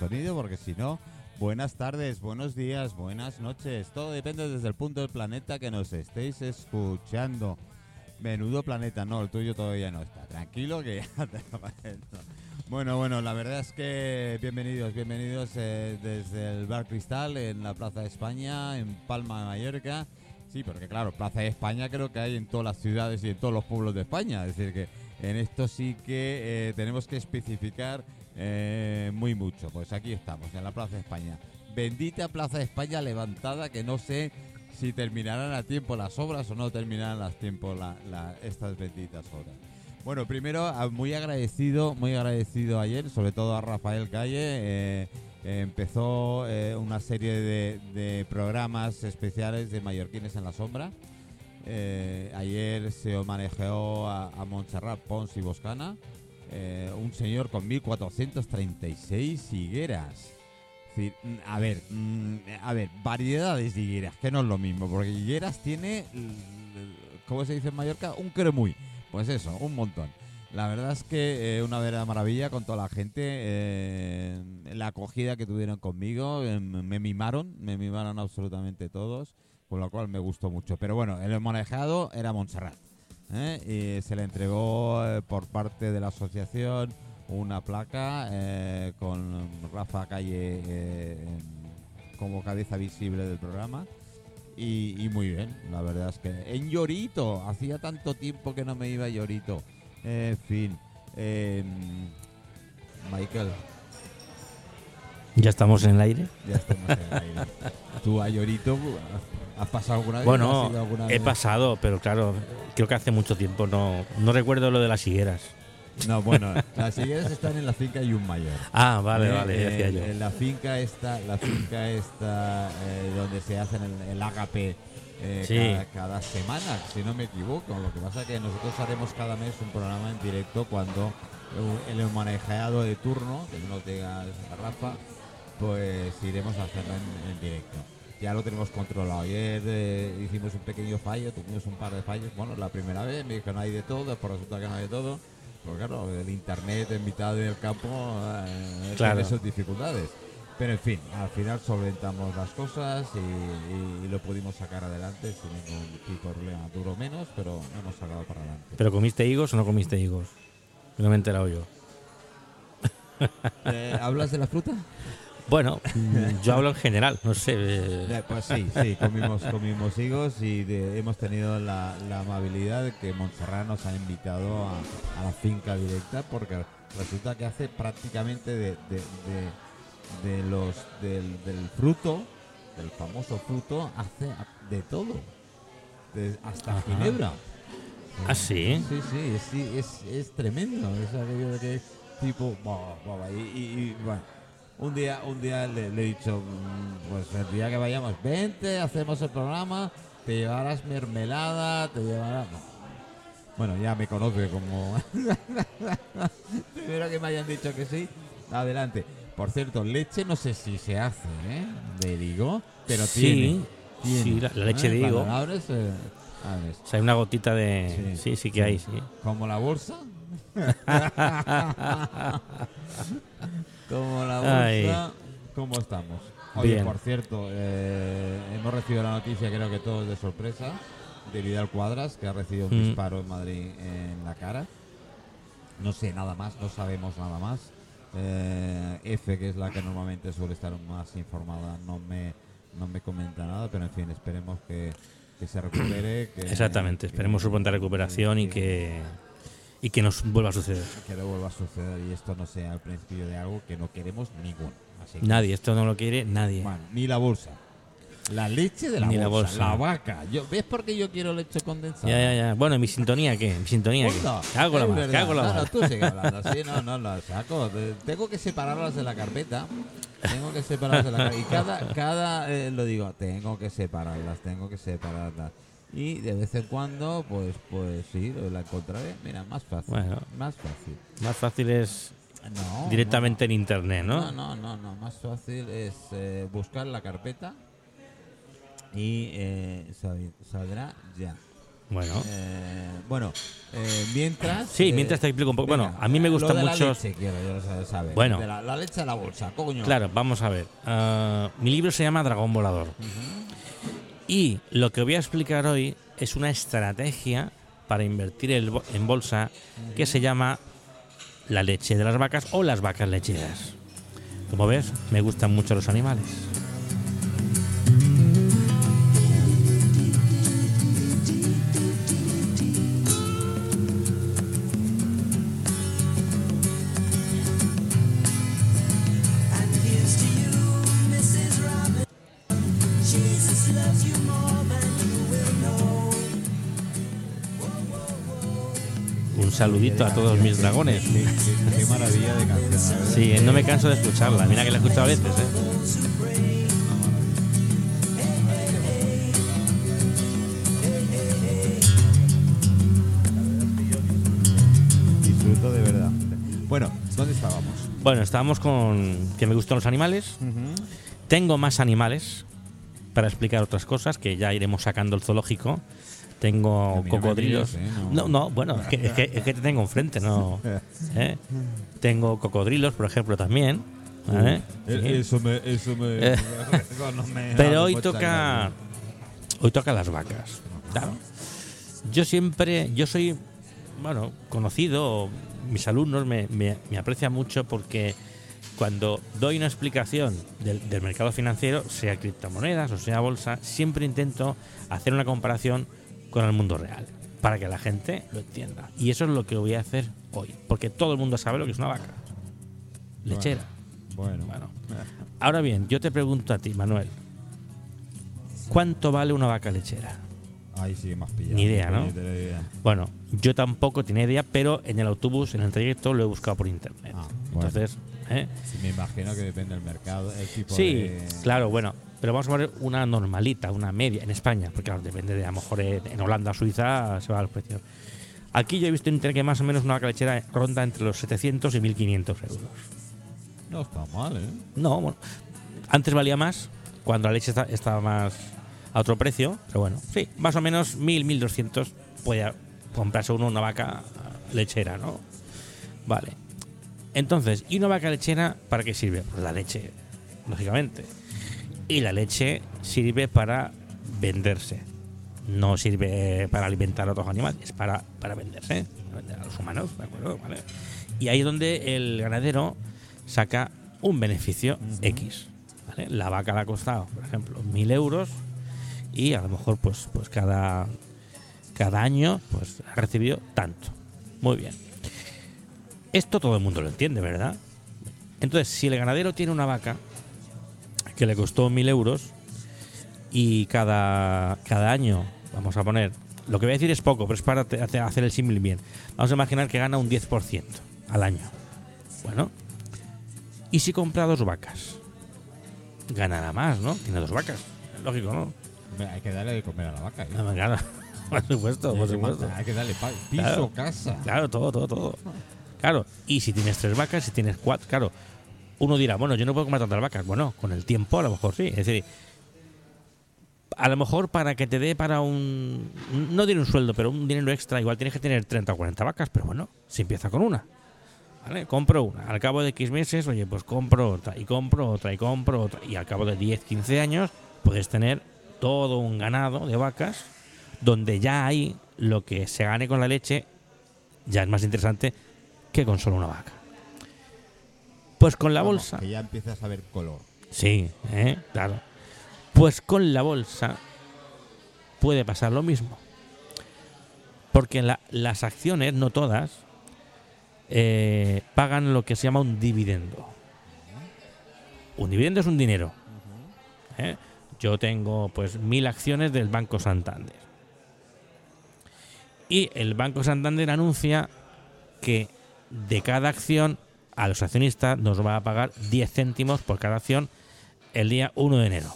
sonido, porque si no, buenas tardes, buenos días, buenas noches. Todo depende desde el punto del planeta que nos estéis escuchando. Menudo planeta, no, el tuyo todavía no está. Tranquilo que ya te Bueno, bueno, la verdad es que bienvenidos, bienvenidos eh, desde el Bar Cristal en la Plaza de España, en Palma de Mallorca. Sí, porque claro, Plaza de España creo que hay en todas las ciudades y en todos los pueblos de España. Es decir, que en esto sí que eh, tenemos que especificar eh, muy mucho. Pues aquí estamos, en la Plaza de España. Bendita Plaza de España levantada que no sé si terminarán a tiempo las obras o no terminarán a tiempo estas benditas obras. Bueno, primero muy agradecido, muy agradecido ayer, sobre todo a Rafael Calle. Eh, empezó eh, una serie de, programas especiales de mallorquines en la sombra. Eh, ayer se manejó a, a Montserrat Pons y Boscana, un señor con 1436 higueras decir, mm, a ver, mm, a ver, variedades de higueras, que no es lo mismo, porque higueras tiene, ¿cómo se dice en Mallorca? Un cremuy. Pues eso, un montón. La verdad es que eh, una verdadera maravilla con toda la gente. Eh, la acogida que tuvieron conmigo, eh, me mimaron, me mimaron absolutamente todos, con lo cual me gustó mucho. Pero bueno, el manejado era Montserrat. Y se le entregó por parte de la asociación una placa eh, con Rafa Calle eh, como cabeza visible del programa. Y, muy bien, la verdad es que en Llorito, hacía tanto tiempo que no me iba a Llorito. en fin, em, Michael. ¿Ya estamos en el aire? Ya estamos en el aire. ¿Tú a Llorito has pasado alguna vez? Bueno, he pasado, pero claro, creo que hace mucho tiempo no, no recuerdo lo de las higueras. No, bueno, las higueras están en la finca y un mayor. Ah, vale, eh, vale, decía eh, yo. En la finca está, la finca está eh, donde se hace el, el agape cada, semana, si no me equivoco. Lo que pasa es que nosotros haremos cada mes un programa en directo cuando el manejado de turno, que nos diga Rafa, pues iremos a hacerlo en, directo. Ya lo tenemos controlado. Ayer hicimos un pequeño fallo, tuvimos un par de fallos. Bueno, la primera vez me dijo no hay de todo, por resulta que no hay de todo porque claro, el internet en mitad del campo eh, tiene sus dificultades. Pero en fin, al final solventamos las cosas y, lo pudimos sacar adelante sin ningún tipo de problema. Duro menos, pero no hemos sacado para adelante. ¿Pero comiste higos o no comiste higos? No me he enterado yo. Eh, ¿Hablas de la fruta? Bueno, yo hablo en general, no sé. Eh. Pues sí, sí, comimos, comimos higos y hemos tenido la, amabilidad de que Montserrat nos ha invitado a, la finca directa porque resulta que hace prácticamente de, de, los del, fruto, del famoso fruto, hace de todo, hasta ginebra. ¿Ah, sí? Sí, sí, sí es, es, tremendo. Es aquello de que tipo, y, y bueno un día, un día le, he dicho, mm, pues el día que vayamos, vente, hacemos el programa, te llevarás mermelada, te llevarás... Bueno, ya me conoce como... Primero que me hayan dicho que sí, adelante. Por cierto, leche no sé si se hace, ¿eh? De digo, pero sí, tiene, Sí, la, leche de digo. Abres, eh, O sea, hay una gotita de... Sí, sí, que hay, sí. ¿Como la bolsa? Como la bolsa, ¿cómo estamos? Oye, por cierto, eh, hemos recibido la noticia, creo que todo es de sorpresa, de Vidal Cuadras, que ha recibido un mm. disparo en Madrid en la cara. No sé nada más, no sabemos nada más. Eh, F, que es la que normalmente suele estar más informada, no me, no me comenta nada, pero en fin, esperemos que, se recupere. Exactamente, esperemos su pronta recuperación y que y que nos vuelva a suceder. Que no vuelva a suceder y esto no sea el principio de algo que no queremos ninguno. nadie, esto no lo quiere nadie. ni la bolsa. La leche de la, bolsa, la bolsa, la vaca. Yo, ¿Ves por qué yo quiero leche condensada? Ya, ya, ya. Bueno, ¿mi sintonía qué? ¿Mi sintonía qué? Hago la más, hago la no, no, tú sigue hablando. Sí, no, no, no, saco. Tengo que separarlas de la carpeta. Tengo que separarlas de la carpeta. Y cada, cada eh, lo digo, tengo que separarlas, tengo que separarlas y de vez en cuando pues pues sí la encontraré mira más fácil más fácil más fácil es directamente en internet no no no no más fácil es eh, buscar la carpeta y eh, saldrá ya Bueno. Eh, bueno, eh, mientras. Sí, eh, mientras te explico un poco. Bueno, a mí me sa- saber. Bueno. De la, la leche de la bolsa, coño. Claro, vamos a ver. Ah, mi libro se llama Dragón Volador. Y lo que voy a explicar hoy es una estrategia para invertir en bolsa que se llama la leche de las vacas o las vacas lecheras. Como ves, me gustan mucho los animales. Saludito a todos mis dragones. Qué, qué- qué maravilla de canción. Sí, no me canso de escucharla. Mira que la he escuchado a veces, ¿eh? Disfruto de verdad. Bueno, ¿dónde estábamos? Bueno, estábamos con que me gustan los animales. Tengo más animales para explicar otras cosas que ya iremos sacando el zoológico. Tengo no cocodrilos. ¿eh? No, no, bueno, es que, es que- es que te tengo enfrente, ¿no? ¿Eh? Tengo cocodrilos, por ejemplo, también. ¿vale? Sí. Eso me. Eso me. Eh. eso no me- Pero hoy toca. Hoy toca las vacas. Claro. Yo siempre. Yo soy. Bueno, conocido. Mis alumnos me, me- me aprecian mucho porque cuando doy una explicación del, del mercado financiero, sea criptomonedas o sea bolsa, siempre intento hacer una comparación con el mundo real para que la gente lo entienda. Y eso es lo que voy a hacer hoy, porque todo el mundo sabe lo que es una vaca. Lechera. Bueno. Bueno. Ahora bien, yo te pregunto a ti, Manuel. ¿Cuánto vale una vaca lechera? Ahí sí, más pillado. Ni idea, ¿no? Idea. Bueno, yo tampoco tenía idea, pero en el autobús, en el trayecto, lo he buscado por internet. Ah, bueno. Entonces, ¿eh? Sí, me imagino que depende del mercado, el tipo sí, de. claro, bueno. Pero vamos a poner una normalita, una media en España, porque claro, depende de a lo mejor en en Holanda o Suiza se va los precios. Aquí yo he visto en internet que más o menos una vaca lechera ronda entre los 700 y 1500 euros. No está mal, ¿eh? No, bueno, antes valía más, cuando la leche esta- estaba más a otro precio, pero bueno, sí, más o menos 1000, 1200 puede comprarse uno una vaca lechera, ¿no? Vale. Entonces, ¿y una vaca lechera para qué sirve? Pues la leche, lógicamente. Y la leche sirve para venderse. No sirve para alimentar a otros animales, es para, para venderse, para vender a los humanos, ¿de acuerdo? Vale. Y ahí es donde el ganadero saca un beneficio X. ¿vale? La vaca le ha costado, por ejemplo, mil euros y a lo mejor pues, pues cada, cada año pues ha recibido tanto. Muy bien. Esto todo el mundo lo entiende, ¿verdad? Entonces, si el ganadero tiene una vaca que le costó mil euros y cada, cada año, vamos a poner, lo que voy a decir es poco, pero es para te- hacer el símil bien. Vamos a imaginar que gana un 10% al año. Bueno, ¿y si compra dos vacas? Ganará más, ¿no? Tiene dos vacas. Lógico, ¿no? Hay que darle de comer a la vaca. ¿eh? Claro, por supuesto, Hay por que supuesto. matar, Hay que darle piso, Claro. casa. Claro, todo, todo, todo. Claro, y si tienes tres vacas, si tienes cuatro, claro, uno dirá, bueno, yo no puedo comprar tantas vacas. Bueno, con el tiempo a lo mejor sí. Es decir, a lo mejor para que te dé para un. No diré un sueldo, pero un dinero extra, igual tienes que tener 30 o 40 vacas, pero bueno, se empieza con una. Compro una. Al cabo de X meses, oye, pues compro otra, y compro otra, y compro otra. Y al cabo de 10, 15 años, puedes tener todo un ganado de vacas donde ya hay lo que se gane con la leche, ya es más interesante que con solo una vaca. Pues con la Vamos, bolsa. Que ya empiezas a ver color. Sí, ¿eh? claro. Pues con la bolsa puede pasar lo mismo. Porque la- las acciones, no todas, eh, pagan lo que se llama un dividendo. Un dividendo es un dinero. ¿eh? Yo tengo pues mil acciones del Banco Santander. Y el Banco Santander anuncia que de cada acción a los accionistas nos va a pagar 10 céntimos por cada acción el día 1 de enero.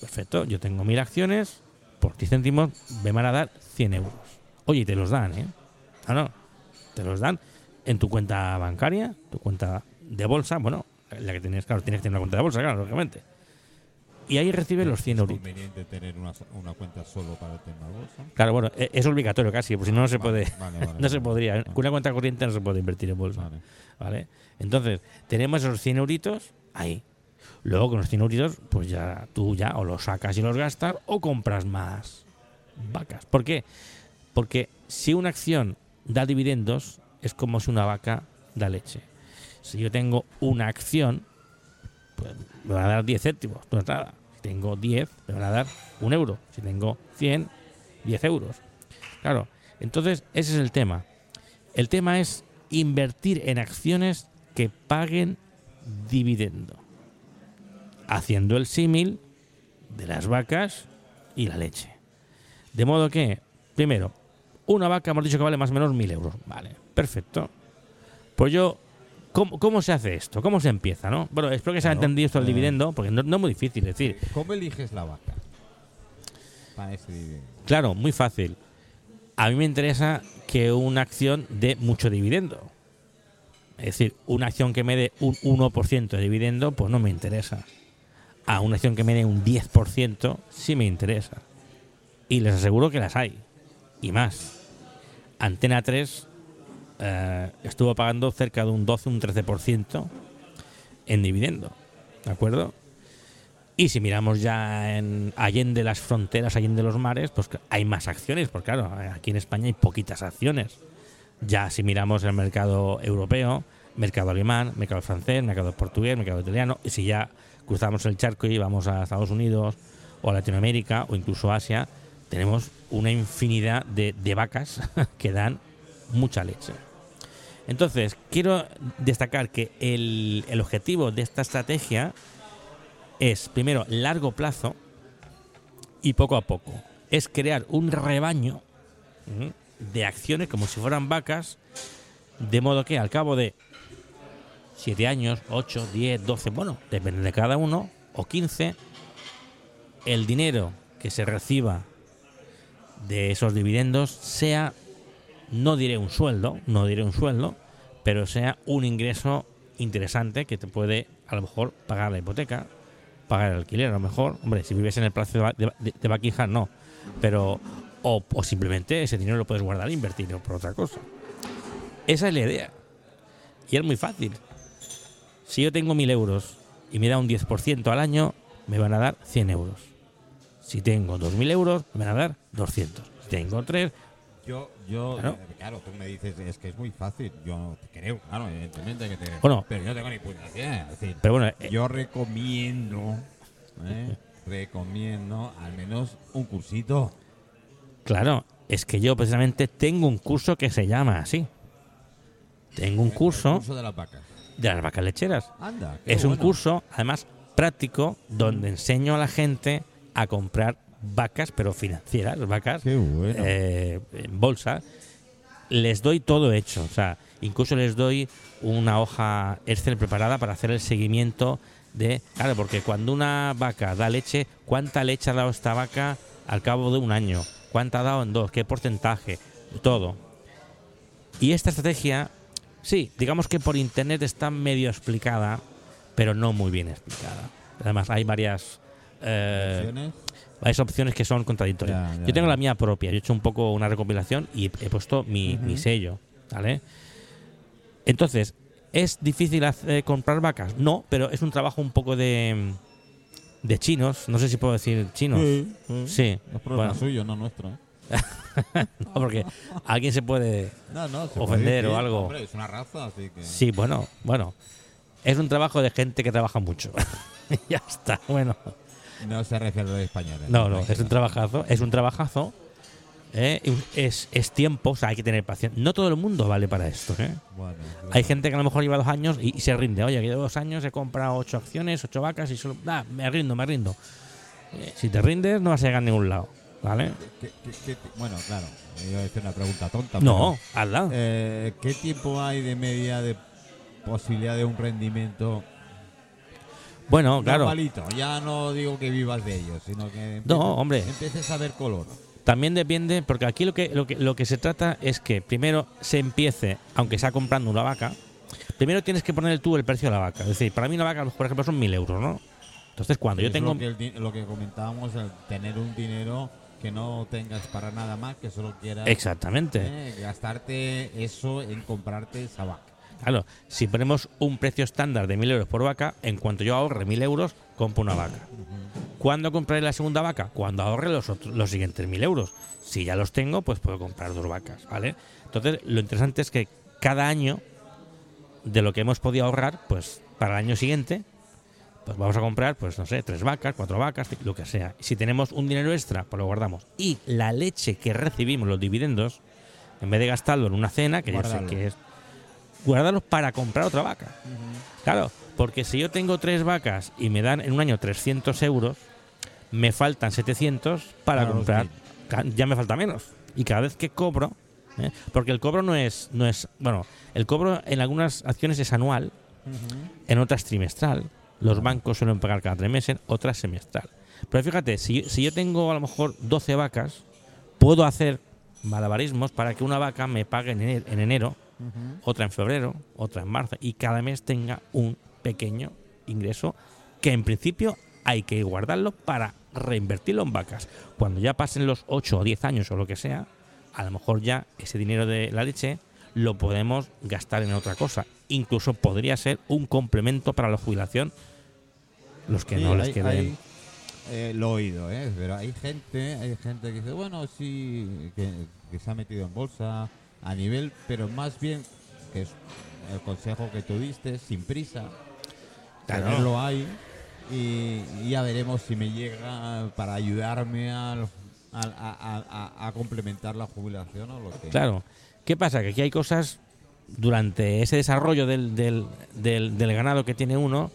Perfecto, yo tengo mil acciones, por 10 céntimos me van a dar 100 euros. Oye, te los dan, ¿eh? Ah, no, te los dan en tu cuenta bancaria, tu cuenta de bolsa, bueno, la que tienes, claro, tienes que tener una cuenta de bolsa, claro, lógicamente. Y ahí recibe los 100 ¿Es euros. conveniente tener una, una cuenta solo para el tema bolsa? Claro, bueno, e- es obligatorio casi, porque si no, no se puede. Vale, vale, No se podría. Vale, Con una cuenta corriente no se puede invertir en bolsa. vale. ¿Vale? Entonces, tenemos esos 100 euritos ahí. Luego con los 100 euritos, pues ya tú ya o los sacas y los gastas o compras más vacas. ¿Por qué? Porque si una acción da dividendos, es como si una vaca da leche. Si yo tengo una acción, pues me van a dar 10 céntimos, no es nada. Si tengo 10, me van a dar un euro. Si tengo 100, 10 euros. Claro, entonces ese es el tema. El tema es invertir en acciones que paguen dividendo, haciendo el símil de las vacas y la leche. De modo que, primero, una vaca hemos dicho que vale más o menos mil euros. Vale, perfecto. Pues yo, ¿cómo, cómo se hace esto? ¿Cómo se empieza? ¿no? Bueno, espero que se haya entendido esto del eh. dividendo, porque no, no es muy difícil. Decir, ¿Cómo eliges la vaca? Para ese dividendo. Claro, muy fácil. A mí me interesa que una acción dé mucho dividendo. Es decir, una acción que me dé un 1% de dividendo, pues no me interesa. A una acción que me dé un 10% sí me interesa. Y les aseguro que las hay. Y más. Antena 3 eh, estuvo pagando cerca de un 12, un 13% en dividendo. ¿De acuerdo? Y si miramos ya en allende las fronteras, allende los mares, pues hay más acciones, porque claro, aquí en España hay poquitas acciones. Ya si miramos el mercado europeo, mercado alemán, mercado francés, mercado portugués, mercado italiano, y si ya cruzamos el charco y vamos a Estados Unidos o a Latinoamérica o incluso Asia, tenemos una infinidad de, de vacas que dan mucha leche. Entonces, quiero destacar que el, el objetivo de esta estrategia es, primero, largo plazo y poco a poco. Es crear un rebaño de acciones como si fueran vacas, de modo que al cabo de 7 años, 8, 10, 12, bueno, depende de cada uno, o 15, el dinero que se reciba de esos dividendos sea, no diré un sueldo, no diré un sueldo, pero sea un ingreso interesante que te puede a lo mejor pagar la hipoteca, pagar el alquiler a lo mejor. Hombre, si vives en el Palacio de, de, de- no. Pero, o, o simplemente ese dinero lo puedes guardar e invertirlo por otra cosa. Esa es la idea. Y es muy fácil. Si yo tengo 1000 euros y me da un 10% al año, me van a dar 100 euros. Si tengo 2000 euros, me van a dar 200. Si tengo 3, Yo, yo, Claro. eh, claro, tú me dices, es que es muy fácil. Yo te creo, claro, evidentemente que te Bueno. pero yo no tengo ni puta idea. Es decir, pero bueno, eh, yo recomiendo, ¿eh? recomiendo al menos un cursito. Claro, es que yo precisamente tengo un curso que se llama así. Tengo un El curso curso de las vacas. de las vacas lecheras. Anda. Es un curso, además, práctico, donde enseño a la gente a comprar vacas, pero financieras, vacas bueno. eh, en bolsa. Les doy todo hecho, o sea, incluso les doy una hoja Excel preparada para hacer el seguimiento de, claro, porque cuando una vaca da leche, ¿cuánta leche ha dado esta vaca al cabo de un año? ¿Cuánta ha dado en dos? ¿Qué porcentaje? Todo. Y esta estrategia, sí, digamos que por internet está medio explicada, pero no muy bien explicada. Además, hay varias eh. Varias opciones que son contradictorias. Ya, ya, Yo tengo ya. la mía propia, yo he hecho un poco una recopilación y he puesto mi, mi sello, ¿vale? Entonces, ¿es difícil hacer- comprar vacas? No, pero es un trabajo un poco de, de chinos, no sé si puedo decir chinos. Sí, Sí, Es problema bueno, suyo, no nuestro. ¿eh? no, porque alguien se puede... No, no, se Ofender puede o algo. Hombre, es una raza, así que. Sí, bueno, bueno. Es un trabajo de gente que trabaja mucho. ya está, bueno. No se refiere a los españoles. No, no, es un trabajazo, es un trabajazo. ¿eh? Es, es tiempo, o sea, hay que tener paciencia. No todo el mundo vale para esto, ¿eh? Bueno, Hay gente que a lo mejor lleva dos años y, y se rinde. Oye, que llevo dos años, he comprado ocho acciones, ocho vacas y solo. Ah, me rindo, me rindo. Eh, Si te rindes, no vas a llegar a ningún lado. ¿Vale? ¿Qué- qué- qué ti- bueno, claro, iba a decir una pregunta tonta. No, pero, hazla. eh, ¿Qué tiempo hay de media de posibilidad de un rendimiento Bueno, claro. normalito? Ya no digo que vivas de ellos, sino que empieces, No, hombre. empieces a ver color. También depende, porque aquí lo que, lo que, lo que se trata es que primero se empiece, aunque sea comprando una vaca, primero tienes que poner tú el precio de la vaca. Es decir, para mí una vaca, por ejemplo, son mil euros, ¿no? Entonces, cuando yo tengo... Lo que, el lo que comentábamos, el tener un dinero que no tengas para nada más, que solo quieras Exactamente. eh, gastarte eso en comprarte esa vaca. Claro, si ponemos un precio estándar de 1.000 euros por vaca, en cuanto yo ahorre 1.000 euros, compro una vaca. ¿Cuándo compraré la segunda vaca? Cuando ahorre los, otros- los siguientes 1.000 euros. Si ya los tengo, pues puedo comprar dos vacas, ¿vale? Entonces, lo interesante es que cada año, de lo que hemos podido ahorrar, pues para el año siguiente, pues vamos a comprar, pues no sé, tres vacas, cuatro vacas, lo que sea. Si tenemos un dinero extra, pues lo guardamos. Y la leche que recibimos, los dividendos, en vez de gastarlo en una cena, que ya Guardarlo. sé que es, guardarlos para comprar otra vaca. Claro, porque si yo tengo tres vacas y me dan en un año 300 euros, me faltan 700 para comprar. mil. Ya me falta menos. Y cada vez que cobro, ¿eh? porque el cobro no es, no es, bueno, el cobro en algunas acciones es anual, en otras trimestral. Los bancos suelen pagar cada tres meses, otras semestral. Pero fíjate, si, si yo tengo a lo mejor 12 vacas, puedo hacer malabarismos para que una vaca me pague en enero, en enero, otra en febrero, otra en marzo, y cada mes tenga un pequeño ingreso que en principio hay que guardarlo para reinvertirlo en vacas. Cuando ya pasen los 8 o 10 años o lo que sea, a lo mejor ya ese dinero de la leche lo podemos gastar en otra cosa. Incluso podría ser un complemento para la jubilación. Los que Sí, no les queden. hay, eh, lo he oído, ¿eh? pero hay gente, hay gente que dice, bueno, sí, que, que se ha metido en bolsa a nivel, pero más bien, que es el consejo que tú diste, sin prisa, Claro. tenerlo ahí y, y ya veremos si me llega para ayudarme al- al- a, a- a- a complementar la jubilación o lo que... Claro. ¿Qué pasa? Que aquí hay cosas durante ese desarrollo del, del, del- del ganado que tiene uno,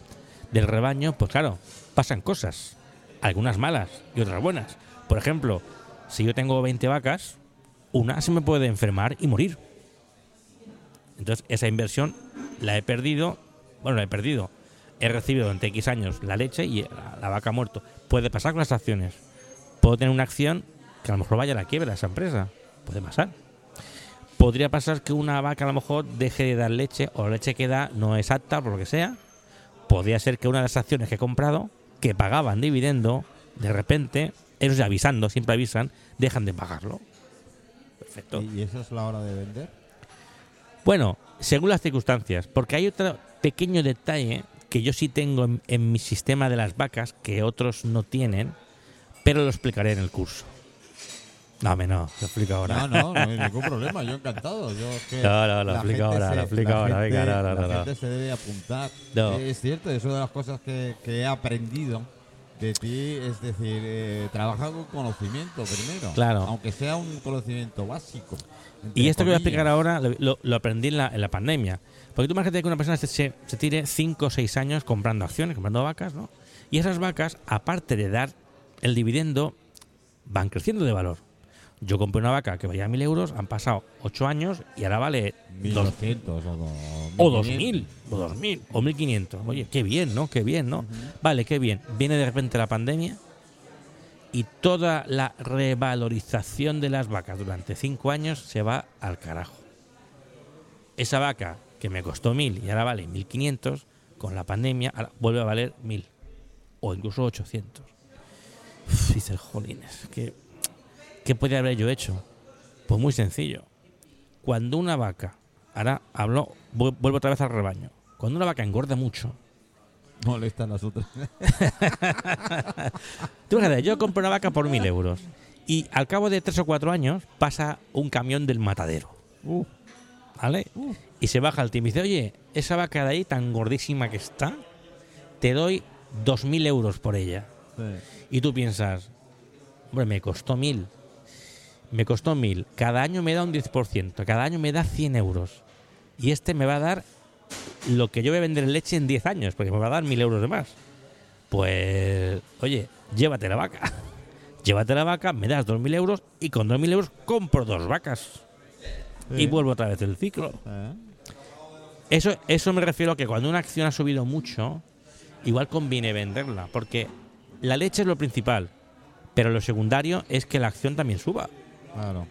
del rebaño, pues claro, pasan cosas. Algunas malas y otras buenas. Por ejemplo, si yo tengo 20 vacas, una se me puede enfermar y morir. Entonces, esa inversión la he perdido. Bueno, la he perdido. He recibido durante X años la leche y la, vaca ha muerto. Puede pasar con las acciones. Puedo tener una acción que a lo mejor vaya a la quiebra esa empresa. Puede pasar. Podría pasar que una vaca a lo mejor deje de dar leche o la leche que da no es apta por lo que sea. Podría ser que una de las acciones que he comprado, que pagaban dividendo, de repente, ellos avisando, siempre avisan, dejan de pagarlo. Perfecto. ¿Y, esa es la hora de vender? Bueno, según las circunstancias, porque hay otro pequeño detalle que yo sí tengo en, en mi sistema de las vacas que otros no tienen, pero lo explicaré en el curso. No, me no, lo explico ahora. No, no, no hay ningún problema, yo encantado. Yo que No, no, lo explico ahora, se- lo explico ahora, venga, gente- no, no, la no, gente se debe apuntar. No. Es cierto, es una de las cosas que, que he aprendido de ti, es decir, eh, trabajar con conocimiento primero. Claro. Aunque sea un conocimiento básico. Y esto que voy a explicar ahora lo aprendí en la, en la pandemia. Porque tú imagínate que una persona se, se, se tire 5 o 6 años comprando acciones, comprando vacas, ¿no? Y esas vacas, aparte de dar el dividendo, van creciendo de valor. Yo compré una vaca que valía 1.000 euros, han pasado 8 años y ahora vale 2, 1200 o, do- o 1500. 2.000, o 2.000, o 1.500. Oye, qué bien, ¿no? Qué bien, ¿no? Vale, qué bien. Viene de repente la pandemia y toda la revalorización de las vacas durante 5 años se va al carajo. Esa vaca que me costó 1.000 y ahora vale 1.500, con la pandemia ahora vuelve a valer 1.000 o incluso 800. Uf, dices, jolines, ¿qué, ¿qué puede haber yo hecho? Pues muy sencillo. Cuando una vaca, ahora hablo, vu- vuelvo otra vez al rebaño, cuando una vaca engorda mucho, Molestan las otras. Tú fíjate, yo compro una vaca por mil euros y al cabo de tres o cuatro años pasa un camión del matadero, Uh, ¿vale? Y se baja el tío y dice, oye, esa vaca de ahí tan gordísima que está, te doy dos mil euros por ella. sí. Y tú piensas, hombre, me costó mil. Me costó mil. Cada año me da un 10%. Cada año me da 100 euros. Y este me va a dar lo que yo voy a vender en leche en 10 años, porque me va a dar mil euros de más. Pues, oye, llévate la vaca. Llévate la vaca, me das 2.000 euros y con 2.000 euros compro dos vacas. Sí. Y vuelvo otra vez el ciclo. Eh, Eso, eso me refiero a que cuando una acción ha subido mucho, igual conviene venderla, porque la leche es lo principal, pero lo secundario es que la acción también suba. Claro.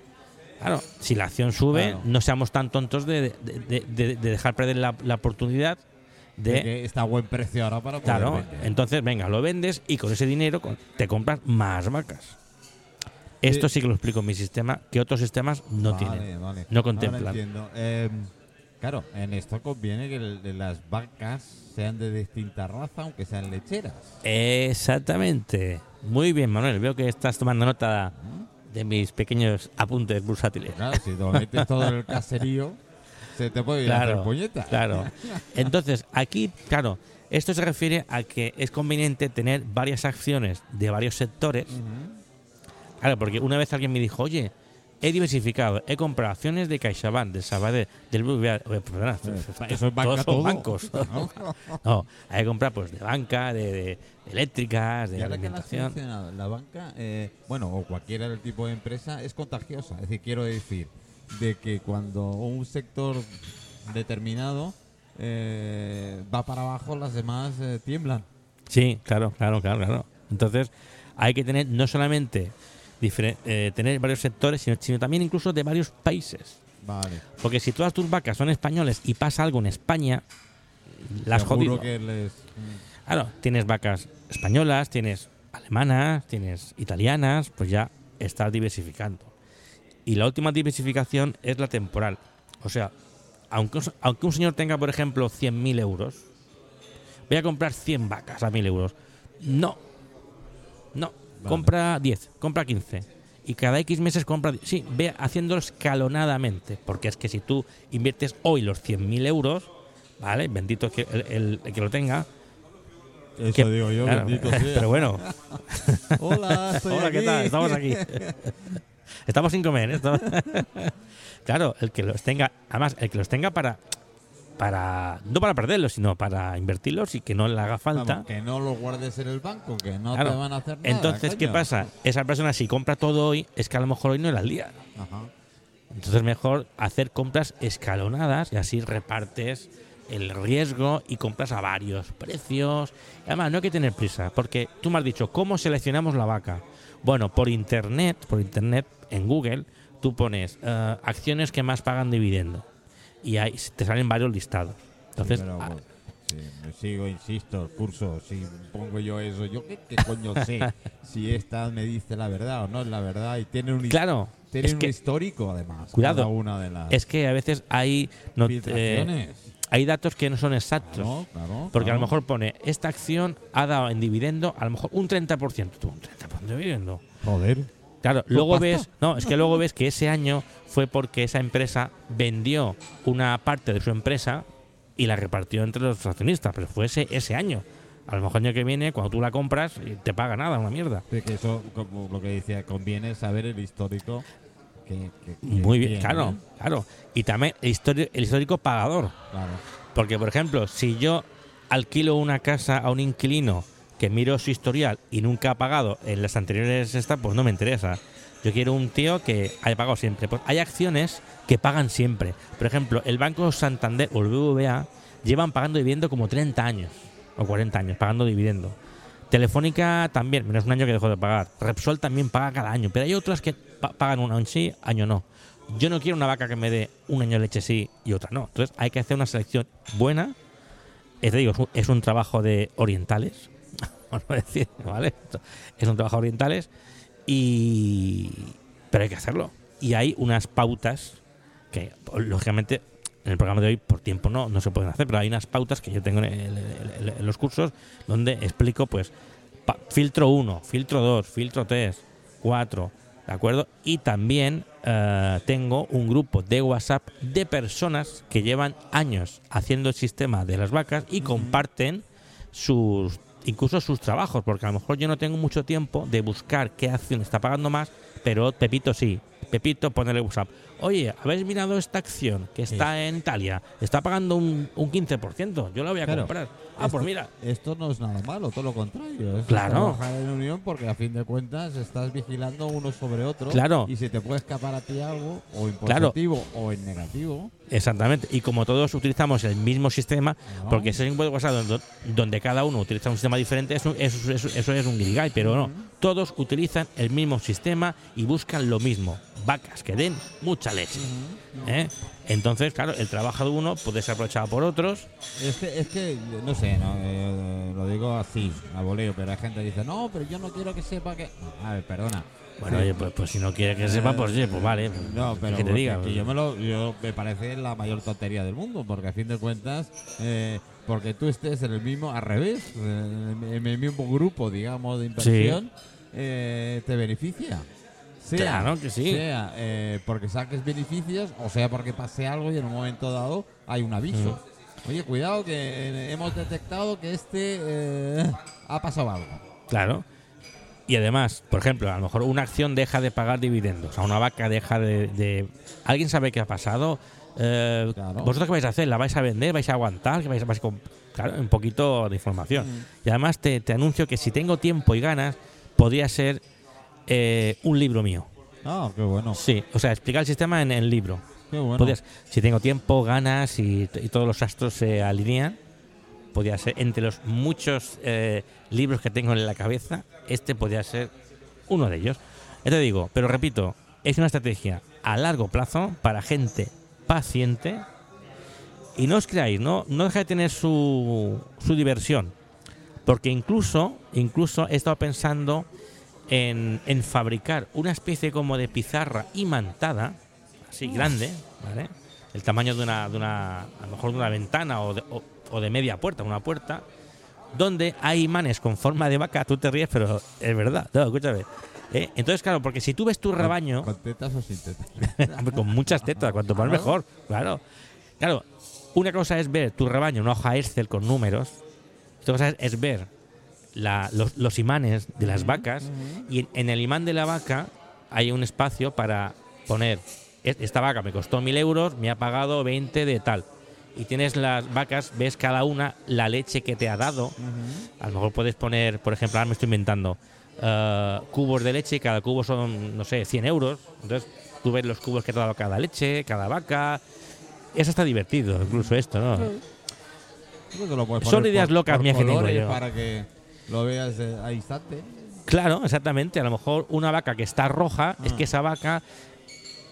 Claro, si la acción sube, Claro. no seamos tan tontos de, de- de- de- de dejar perder la, la oportunidad De que está a buen precio ahora para poder Claro, vender. entonces venga, lo vendes y con ese dinero te compras más vacas. Esto Eh, sí que lo explico en mi sistema, que otros sistemas no Vale, tienen. vale. no contemplan. entiendo. Eh, claro, en esto conviene que el- las vacas sean de distinta raza, aunque sean lecheras. Exactamente. Muy bien, Manuel. Veo que estás tomando nota de mis pequeños apuntes bursátiles. Claro, si te lo metes todo en el caserío, se te puede ir a hacer Claro, puñeta. claro. Entonces, aquí, claro, esto se refiere a que es conveniente tener varias acciones de varios sectores. Claro, porque una vez alguien me dijo, oye, he diversificado, he comprado acciones de CaixaBank, de Sabadell, del BBVA. Oye, perdona, Eso es banca todos son todo. bancos. No, hay que comprar pues de banca, de, de eléctricas, de Y que alimentación. la banca, eh, bueno, o cualquiera del tipo de empresa, es contagiosa. Es decir, quiero decir, de que cuando un sector determinado eh, va para abajo, las demás eh, tiemblan. Sí, claro, claro, claro, claro. Entonces, hay que tener no solamente eh, tener varios sectores, sino, sino también incluso de varios países. Vale. Porque si todas tus vacas son españoles y pasa algo en España, las jodido. que les... Claro, tienes vacas españolas, tienes alemanas, tienes italianas, pues ya estás diversificando. Y la última diversificación es la temporal. O sea, aunque, un- aunque un señor tenga, por ejemplo, 100.000 euros, voy a comprar 100 vacas a 1.000 euros. No. No. Vale. Compra 10, compra 15. Y cada X meses compra... Sí, ve haciéndolo escalonadamente. Porque es que si tú inviertes hoy los 100.000 euros, ¿vale? Bendito que el- el- el que lo tenga, Eso que- digo yo, claro, bendito sea. Pero bueno, Hola, estoy hola, ¿qué aquí. tal? Estamos aquí. Estamos sin comer. ¿eh? Estamos- claro, el que los tenga, además, el que los tenga para, para, no para perderlos, sino para invertirlos y que no le haga falta. Vamos, que no lo guardes en el banco, que no Claro. te van a hacer nada. Entonces, ¿qué pasa? Esa persona, si compra todo hoy, es que a lo mejor hoy no era el día. Ajá. Entonces, mejor hacer compras escalonadas y así repartes el riesgo y compras a varios precios. Además, no hay que tener prisa, porque tú me has dicho, ¿cómo seleccionamos la vaca? Bueno, por internet, por internet, en Google, tú pones eh, acciones que más pagan dividendo. Y ahí te salen varios listados. Entonces, Sí, pero, ah, sí, me sigo, insisto, el curso, si pongo yo eso, yo qué, qué coño sé si esta me dice la verdad o no es la verdad y tiene un, claro, tiene es un que, histórico además. Cuidado, una de las es que a veces hay, not- eh, hay datos que no son exactos. Claro, claro, Porque a lo mejor pone, esta acción ha dado en dividendo a lo mejor un 30%. Tú, un 30% de dividendo. Joder. Claro, luego pasta? ves, no, es que luego ves que ese año fue porque esa empresa vendió una parte de su empresa y la repartió entre los accionistas, pero fue ese, ese año. A lo mejor el año que viene, cuando tú la compras, y te paga nada, una mierda. Sí, que eso, como lo que decía, conviene saber el histórico. Que, que- que Muy bien, tiene, claro, ¿eh? claro. Y también el, histori- el histórico pagador. Claro. Porque, por ejemplo, si yo alquilo una casa a un inquilino que miro su historial y nunca ha pagado en las anteriores estas, pues no me interesa. Yo quiero un tío que haya pagado siempre. Pues hay acciones que pagan siempre. Por ejemplo, el Banco Santander o el BBVA llevan pagando dividendo como 30 años o 40 años pagando dividendo. Telefónica también, menos un año que dejó de pagar. Repsol también paga cada año, pero hay otras que pa- pagan un año sí, año no. Yo no quiero una vaca que me dé un año leche sí y otra no. Entonces hay que hacer una selección buena. Es, digo, es un trabajo de orientales, por no decir, ¿vale? Es un trabajo orientales y... Pero hay que hacerlo. Y hay unas pautas que, pues, lógicamente, en el programa de hoy por tiempo no, no se pueden hacer, pero hay unas pautas que yo tengo en, el- en- en los cursos donde explico, pues, pa- filtro 1, filtro 2, filtro 3, 4, ¿de acuerdo? Y también eh, tengo un grupo de WhatsApp de personas que llevan años haciendo el sistema de las vacas y comparten sus incluso sus trabajos, porque a lo mejor yo no tengo mucho tiempo de buscar qué acción está pagando más, pero Pepito sí. Pepito, ponerle WhatsApp. Oye, ¿habéis mirado esta acción que está en Italia? Está pagando un, un 15%. Yo la voy a Claro. comprar. Ah, Esto- pues mira. Esto no es nada malo, todo lo contrario. Es Claro. trabajar en unión porque a fin de cuentas estás vigilando uno sobre otro. Claro. Y si te puede escapar a ti algo, o en Claro. positivo o en negativo. Exactamente. Y como todos utilizamos el mismo sistema, ¿no? porque ese grupo de WhatsApp donde, donde cada uno utiliza un sistema diferente, eso, eso, eso- eso es un guirigay, pero no. Todos utilizan el mismo sistema y buscan lo mismo. Vacas que den mucha leche. ¿eh? Entonces, claro, el trabajo de uno puede ser aprovechado por otros. Es que, es que no sé, no, Eh, lo digo así, a voleo, pero hay gente que dice, no, pero yo no quiero que sepa que. No, a ver, perdona. Bueno, Sí. oye, pues, pues si no quiere que sepa, pues, oye, pues vale. pues, No, pero que te diga. que yo me lo, yo me parece la mayor tontería del mundo, porque a fin de cuentas, eh, porque tú estés en el mismo, al revés, en el mismo grupo, digamos, de inversión, eh, te beneficia. Sea, Claro que sí. Sea eh, porque saques beneficios, o sea porque pase algo y en un momento dado hay un aviso. Oye, cuidado que eh, hemos detectado que este eh, ha pasado algo. Claro. Y además, por ejemplo, a lo mejor una acción deja de pagar dividendos, sea, una vaca deja de... de- ¿Alguien sabe qué ha pasado? Eh, Claro. ¿Vosotros qué vais a hacer? ¿La vais a vender? ¿Vais a aguantar? ¿Qué vais a, vais a Claro, un poquito de información. Y además te, te anuncio que si tengo tiempo y ganas, podría ser eh, un libro mío. Ah, qué bueno, Sí, o sea, explicar el sistema en el libro. qué bueno. Si tengo tiempo, ganas y, y todos los astros se alinean, podría ser entre los muchos eh, libros que tengo en la cabeza, este podría ser uno de ellos. Ya te digo, pero repito, es una estrategia a largo plazo para gente paciente y no os creáis, no, no deja de tener su, su diversión. Porque incluso, incluso he estado pensando en, en fabricar una especie como de pizarra imantada, así grande, ¿vale? El tamaño de una, de una, a lo mejor de una ventana o de, o- o de media puerta, una puerta, donde hay imanes con forma de vaca, tú te ríes, pero es verdad, no, escúchame. ¿eh? Entonces, claro, porque si tú ves tu rebaño, ¿Con tetas o sin tetas? Con muchas tetas, cuanto más mejor, claro. Claro, una cosa es ver tu rebaño, una hoja Excel con números, otra cosa es ver la- los, los imanes de las vacas y en, en el imán de la vaca hay un espacio para poner, "Es- esta vaca me costó mil euros, me ha pagado 20 de tal. Y tienes las vacas, ves cada una la leche que te ha dado. A lo mejor puedes poner, por ejemplo, ahora me estoy inventando, eh, cubos de leche, cada cubo son, no sé, 100 euros. Entonces tú ves los cubos que te ha dado cada leche, cada vaca. Eso está divertido, incluso esto, ¿no? Son ideas por- locas por mías que tengo colores yo. Para que lo veas eh, al instante. Claro, exactamente. A lo mejor una vaca que está roja, es que esa vaca,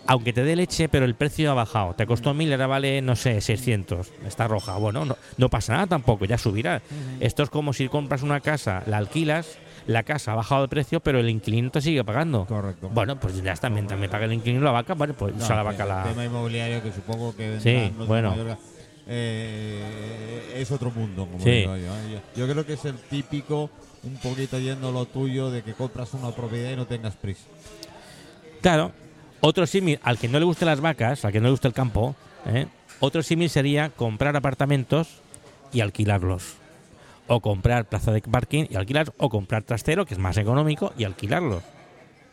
aunque te dé leche, pero el precio ha bajado. Te costó mil, ahora vale, no sé, 600. Está roja. Bueno, no, no pasa nada tampoco, ya subirá. Esto es como si compras una casa, la alquilas, la casa ha bajado de precio, pero el inquilino te sigue pagando. Correcto. Bueno, pues ya está, mientras me paga el inquilino la vaca, vale, pues No, usa la que vaca el la... tema inmobiliario que supongo que Sí, bueno. Eh, es otro mundo, como Sí. digo yo, ¿eh? yo. Yo creo que es el típico, un poquito yendo lo tuyo, de que compras una propiedad y no tengas prisa. Claro, otro símil, al que no le gusten las vacas, al que no le guste el campo, ¿eh? otro símil sería comprar apartamentos y alquilarlos. O comprar plaza de parking y alquilar, o comprar trastero, que es más económico, y alquilarlos.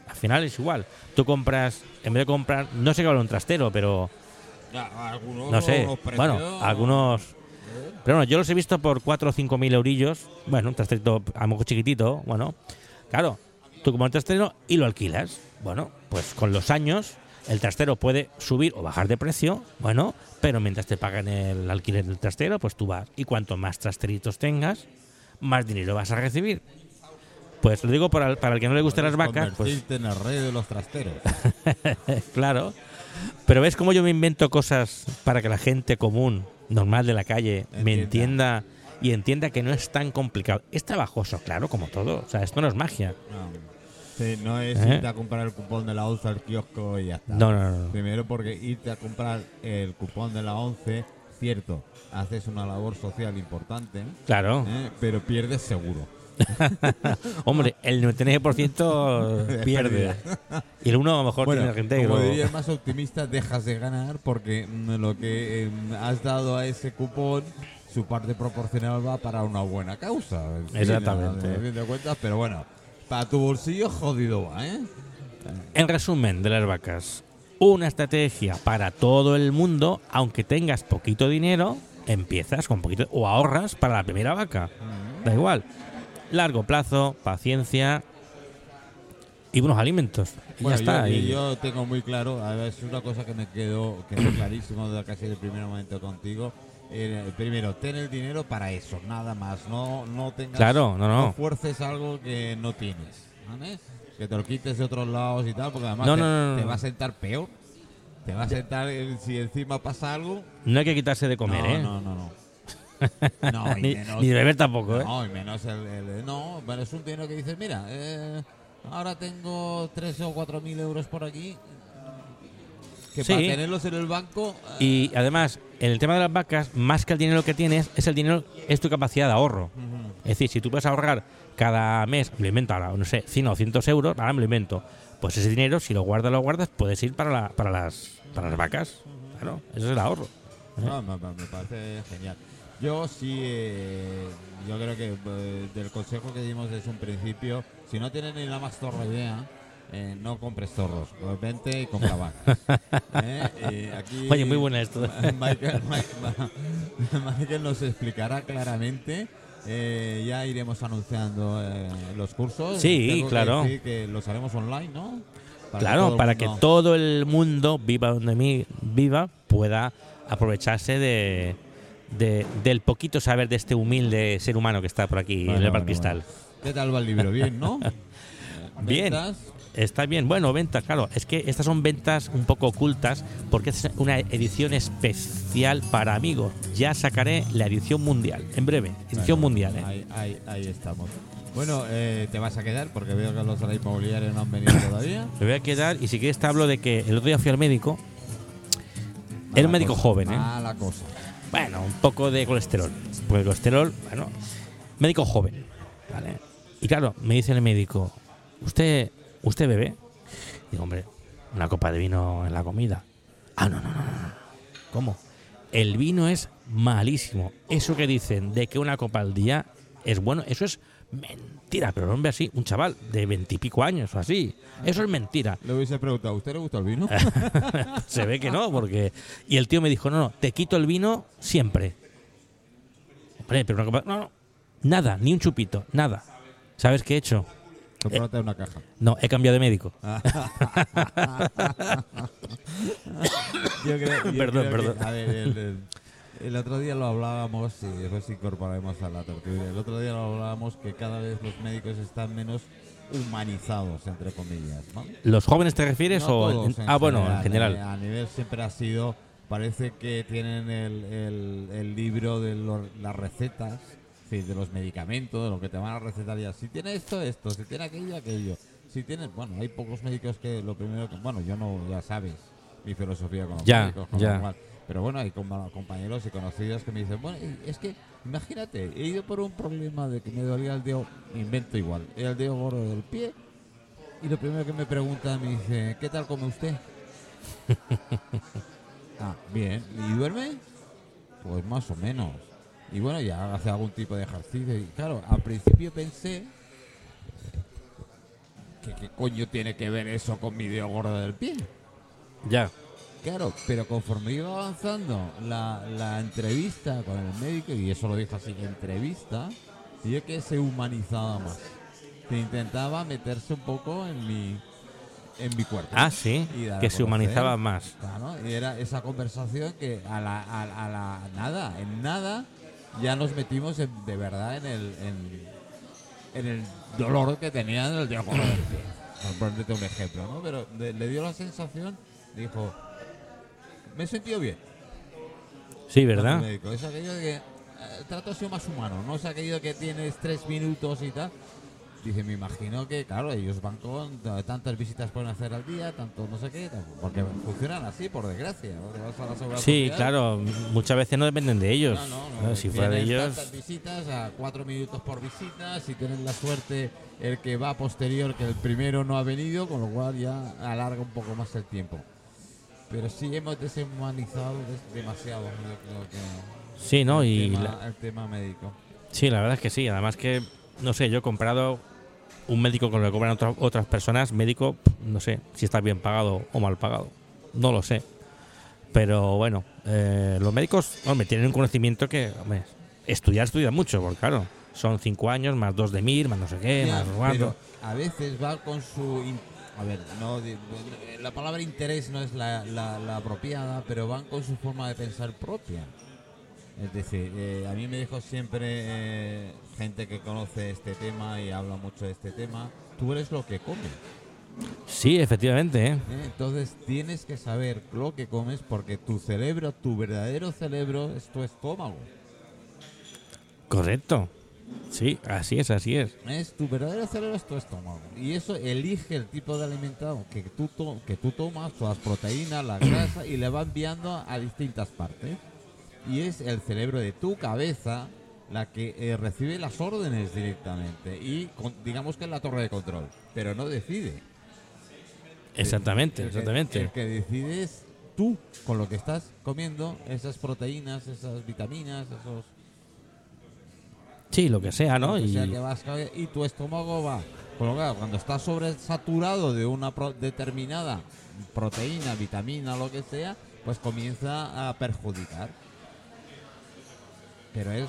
Al final es igual. Tú compras, en vez de comprar, no sé qué vale un trastero, pero algunos, no sé, precios- bueno, algunos... Pero bueno, yo los he visto por 4 o 5 mil eurillos. Bueno, un trasterito a lo mejor chiquitito, bueno. Claro, tú como el trastero y lo alquilas. Bueno, pues con los años el trastero puede subir o bajar de precio, bueno, pero mientras te pagan el alquiler del trastero, pues tú vas. Y cuanto más trasteritos tengas, más dinero vas a recibir. Pues lo digo para el, para el que no le gusten las vacas, pues en el rey de los trasteros. claro. Pero ves cómo yo me invento cosas para que la gente común, normal de la calle, me Entienda. y entienda que no es tan complicado. Es trabajoso, claro, como todo. O sea, esto no es magia. No. Sí, no es ¿Eh? irte a comprar el cupón de la 11 al kiosco y ya está. No, no, no. no. Primero porque irte a comprar el cupón de la 11, cierto, haces una labor social importante, Claro. ¿eh? pero pierdes seguro. Hombre, el 99% pierde. Y el 1 a lo mejor Bueno, tiene reintegro. como diría el más optimista, dejas de ganar porque mm, lo que eh, has dado a ese cupón, su parte proporcional va para una buena causa. Exactamente. fin de cuentas, pero bueno, para tu bolsillo jodido va, ¿eh? En resumen de las vacas, una estrategia para todo el mundo, aunque tengas poquito dinero, empiezas con poquito o ahorras para la primera vaca. Da igual. Largo plazo, paciencia y buenos alimentos. Y Bueno, ya está. Yo, y- yo tengo muy claro, a ver, es una cosa que me quedó, quedó clarísimo de casi el primer momento contigo. Eh, primero, ten el dinero para eso, nada más. No, no tengas, Claro, no, no. fuerces algo que no tienes. ¿vale? Que te lo quites de otros lados y tal, porque además No, te, no, te va a sentar peor. Te va a sentar, eh, si encima pasa algo. No hay que quitarse de comer, ¿eh? no, no, no. No, y ni, menos- ni de beber tampoco, ¿eh? No, y menos el, el- No, pero es un dinero que dices, mira, eh, ahora tengo 3 o 4 mil euros por aquí. Que Sí. para tenerlos en el banco. eh, Y además, en el tema de las vacas, más que el dinero que tienes, es el dinero, es tu capacidad de ahorro. Es decir, si tú puedes ahorrar cada mes, me lo invento ahora, no sé, 100 o 200 euros, ahora me lo invento. Pues ese dinero, si lo guardas, lo guardas, puedes ir para, la- para, las, para las vacas. Claro, eso es el ahorro. No, me- me parece genial. Yo sí, eh, yo creo que eh, del consejo que dimos desde un principio, si no tienes ni la más torre idea, eh, no compres torros, pues vente y compra vacas. Eh, eh, aquí Oye, muy buena esto. Michael, Michael- Michael nos explicará claramente. ya iremos anunciando los cursos. Sí, Tengo que claro. decir que los haremos online, ¿no? Para que Claro, para que todo el mundo, viva donde mí viva, pueda aprovecharse de, de- del poquito saber de este humilde ser humano que está por aquí Bueno, en el Bar bueno, Cristal. bueno. ¿Qué tal va el libro? Bien, ¿no? Bien. Ventas. Está bien, bueno, ventas, claro. Es que estas son ventas un poco ocultas porque es una edición especial para amigos. Ya sacaré la edición mundial, en breve. Edición Bueno, mundial, ¿eh? Ahí, ahí, ahí estamos. Bueno, eh, te vas a quedar porque veo que los de la inmobiliaria no han venido todavía. Me voy a quedar y si quieres te hablo de que el otro día fui al médico. Era Mala un médico cosa, joven, ¿eh? Mala cosa. Bueno, un poco de colesterol. Pues el colesterol, bueno, médico joven, ¿vale? Y claro, me dice el médico, ¿usted, usted bebe? Digo, hombre, una copa de vino en la comida. Ah, no, no, no, no. no. ¿Cómo? El vino es malísimo. Eso que dicen de que una copa al día es bueno, eso es mentira. Pero hombre, así, un chaval de veintipico años o así. Eso es mentira. Le hubiese preguntado, ¿a usted le gusta el vino? Se ve que no, porque. Y el tío me dijo, no, no, te quito el vino siempre. Hombre, pero No, no. Nada, ni un chupito, nada. ¿Sabes qué he hecho? Comprate una caja. No, he cambiado de médico. Yo creo, yo Perdón, creo que- perdón. a ver, el, el- el otro día lo hablábamos y después incorporaremos a la tertulia. El otro día lo hablábamos que cada vez los médicos están menos humanizados, entre comillas. ¿no? ¿Los jóvenes te refieres No o.? todos en ah, bueno, en eh, general. A nivel siempre ha sido. Parece que tienen el, el- el libro de lo- las recetas, sí, de los medicamentos, de lo que te van a recetar ya. Si tiene esto, esto. Si tiene aquello, aquello. Si tienes. Bueno, hay pocos médicos que lo primero que. Bueno, yo no, ya sabes mi filosofía con los Ya, médicos. con ya. lo cual- pero bueno, hay compañeros y conocidos que me dicen, bueno, es que, imagínate, he ido por un problema de que me dolía el dedo, invento igual, el dedo gordo del pie, y lo primero que me pregunta me dice, ¿qué tal come usted? ah, bien. ¿Y duerme? Pues más o menos. Y bueno, ya hace algún tipo de ejercicio. Y claro, al principio pensé que qué coño tiene que ver eso con mi dedo gordo del pie. Ya. Claro, pero conforme iba avanzando la, la entrevista con el médico, y eso lo dijo así, entrevista, yo que se humanizaba más. Se intentaba meterse un poco en mi, en mi cuerpo. Ah, sí. Y Que se humanizaba más. Claro, y era esa conversación que a la, a, a la nada, en nada, ya nos metimos en- de verdad en el, en, en el dolor que tenía en el pie. Por ponerte un ejemplo, ¿no? Pero de- le dio la sensación, dijo, me he sentido bien. Sí, ¿verdad? médico. Es aquello de que eh, el trato ha sido más humano, no es aquello que tienes tres minutos y tal. Dice, me imagino que, claro, ellos van con tantas visitas pueden hacer al día, tanto no sé qué, porque funcionan así, por desgracia. ¿no? Sí, claro. Muchas veces no dependen de ellos. no, no, no, Claro, Si fuera de ellos. tantas visitas a cuatro minutos por visita, si tienes la suerte el que va posterior que el primero no ha venido, con lo cual ya alarga un poco más el tiempo. Pero sí hemos deshumanizado des- demasiado, creo que Sí, ¿no? el, Y tema, la- el tema médico. Sí, la verdad es que sí. Además que, no sé, yo he comprado un médico con lo que cobran otras otras personas, médico, no sé si está bien pagado o mal pagado. No lo sé. Pero bueno, eh, los médicos, hombre, tienen un conocimiento que, hombre, estudiar, estudian mucho, porque claro, son cinco años, más dos de MIR, más no sé qué, Ya, más pero a veces va con su... a ver, no, di- la palabra interés no es la, la- la apropiada, pero van con su forma de pensar propia. Es decir, eh, a mí me dijo siempre eh, gente que conoce este tema y habla mucho de este tema, tú eres lo que comes. Sí, efectivamente, ¿eh? ¿eh? Entonces tienes que saber lo que comes porque tu cerebro, tu verdadero cerebro es tu estómago. Correcto. Sí, así es, así es. Es tu verdadero cerebro es tu estómago. Y eso elige el tipo de alimentación que tú, to- que tú tomas, las proteínas, la grasa, y le va enviando a distintas partes. Y es el cerebro de tu cabeza la que eh, recibe las órdenes directamente. Y con- digamos que es la torre de control. Pero no decide. Exactamente, El que- exactamente. El que decide es tú con lo que estás comiendo, esas proteínas, esas vitaminas, esos Sí, lo que sea, ¿no? lo que Y sea que vas a- y tu estómago va. Lo que, cuando estás sobresaturado de una pro- determinada proteína, vitamina, lo que sea, pues comienza a perjudicar. Pero es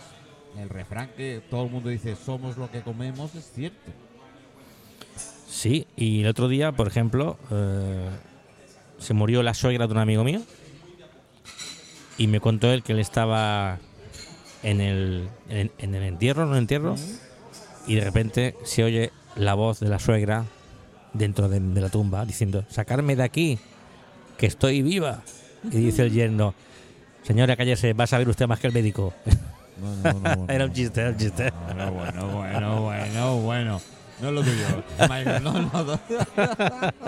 el refrán que todo el mundo dice, somos lo que comemos, es cierto. sí, y el otro día, por ejemplo, eh, se murió la suegra de un amigo mío y me contó él que él estaba en el, en, en el entierro, no entierro, y de repente se oye la voz de la suegra dentro de, de la tumba diciendo, sacarme de aquí, que estoy viva. Y dice el yerno, señora, cállese, va a saber usted más que el médico. Bueno, bueno, bueno, Era un chiste, era un chiste. Bueno, bueno, bueno, bueno, bueno. No es lo tuyo. Michael, no, no, no.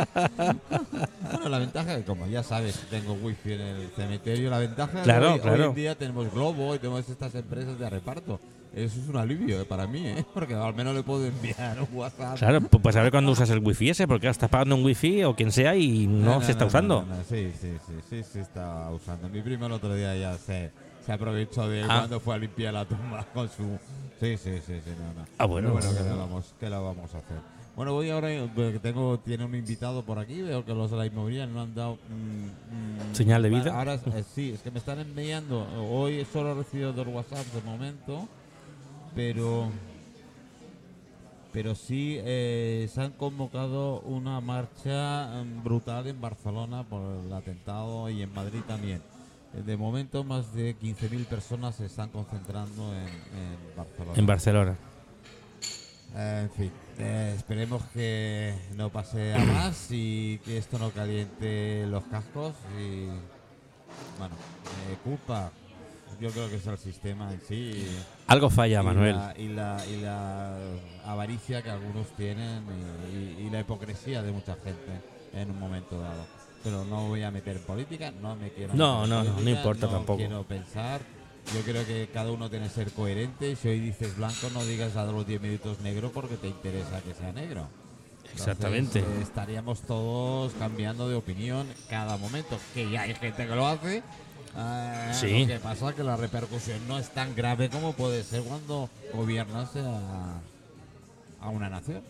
Bueno, la ventaja es que como ya sabes, tengo wifi en el cementerio, la ventaja Claro, es que hoy, claro. hoy en día tenemos Globo y tenemos estas empresas de reparto. Eso es un alivio eh, para mí, ¿eh? porque al menos le puedo enviar un WhatsApp. Claro, pu- pues a ver cuándo usas el wifi ese, porque estás pagando un wifi o quien sea y no, se está no, usando. no, no, Sí, sí, sí, sí, sí está usando. Mi primo el otro día ya se, se aprovechó de Ah. cuando fue a limpiar la tumba con su... Sí, sí, sí, sí, no, no. Ah, bueno. Pero bueno, ¿qué le vamos, qué le vamos a hacer? Bueno, voy ahora, eh, que tengo, tiene un invitado por aquí, veo que los de la inmobiliaria no han dado... mm, mm, ¿Señal de vida? Ahora, eh, sí, es que me están enviando, hoy solo he recibido dos WhatsApps de momento, pero... Pero sí eh, se han convocado una marcha mm, brutal en Barcelona por el atentado y en Madrid también. Eh, De momento más de 15.000 personas se están concentrando en, en Barcelona. En Barcelona. Eh, en fin, eh, esperemos que no pase a más y que esto no caliente los cascos y bueno, eh, culpa yo creo que es el sistema en sí Algo falla, y Manuel. la, y, la, y la avaricia que algunos tienen y, y- y la hipocresía de mucha gente en un momento dado. Pero no voy a meter en política, no me quiero No, meter no, no, no importa tampoco. quiero pensar. Yo creo que cada uno tiene que ser coherente. Si hoy dices blanco, no digas a los 10 minutos negro porque te interesa que sea negro. Entonces, Exactamente. eh, estaríamos todos cambiando de opinión cada momento, que ya hay gente que lo hace. Eh, Sí. Lo que pasa es que la repercusión no es tan grave como puede ser cuando gobiernas a, a una nación.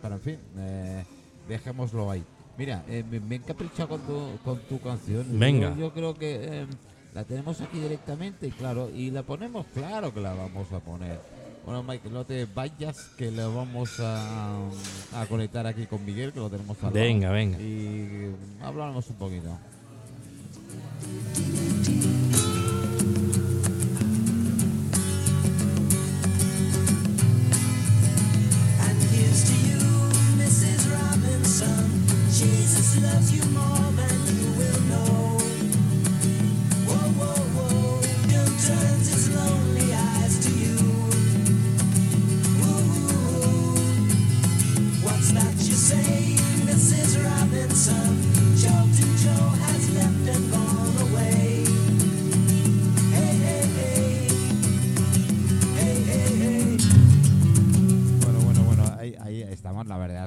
Pero en fin, eh, dejémoslo ahí. Mira, eh, me, me con tu, con tu canción. Venga. Yo, yo creo que eh, la tenemos aquí directamente, claro, y la ponemos, claro que la vamos a poner. Bueno, Mike, no te vayas, que la vamos a, a conectar aquí con Miguel, que lo tenemos al lado. Venga, venga. Y hablamos un poquito. Loves you more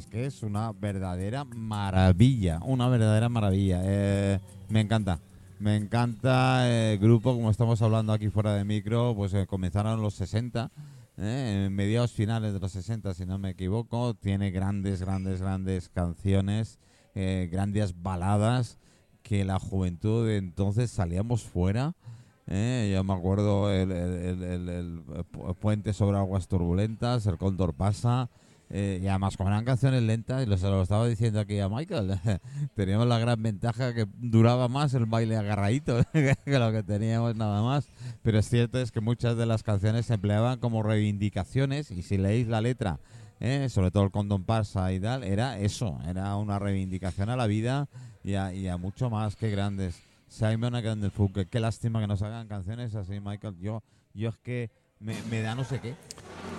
que es una verdadera maravilla. Una verdadera maravilla. Eh, me encanta. Me encanta el grupo, como estamos hablando aquí fuera de micro, pues eh, comenzaron en los 60, eh, en mediados finales de los 60, si no me equivoco. Tiene grandes, grandes, grandes canciones, grandes baladas que la juventud de entonces salíamos fuera. Yo me acuerdo el, el- el- el- el pu- puente sobre aguas turbulentas, el cóndor pasa, eh, y además como eran canciones lentas, y se lo estaba diciendo aquí a Michael, teníamos la gran ventaja que duraba más el baile agarradito que lo que teníamos nada más. Pero es cierto es que muchas de las canciones se empleaban como reivindicaciones y si leéis la letra, eh, sobre todo el Condom Pasa y tal, era eso, era una reivindicación a la vida y a, mucho más que grandes. Simon and Fuck, qué lástima que nos hagan canciones así, Michael. Yo, yo es que me da no sé qué.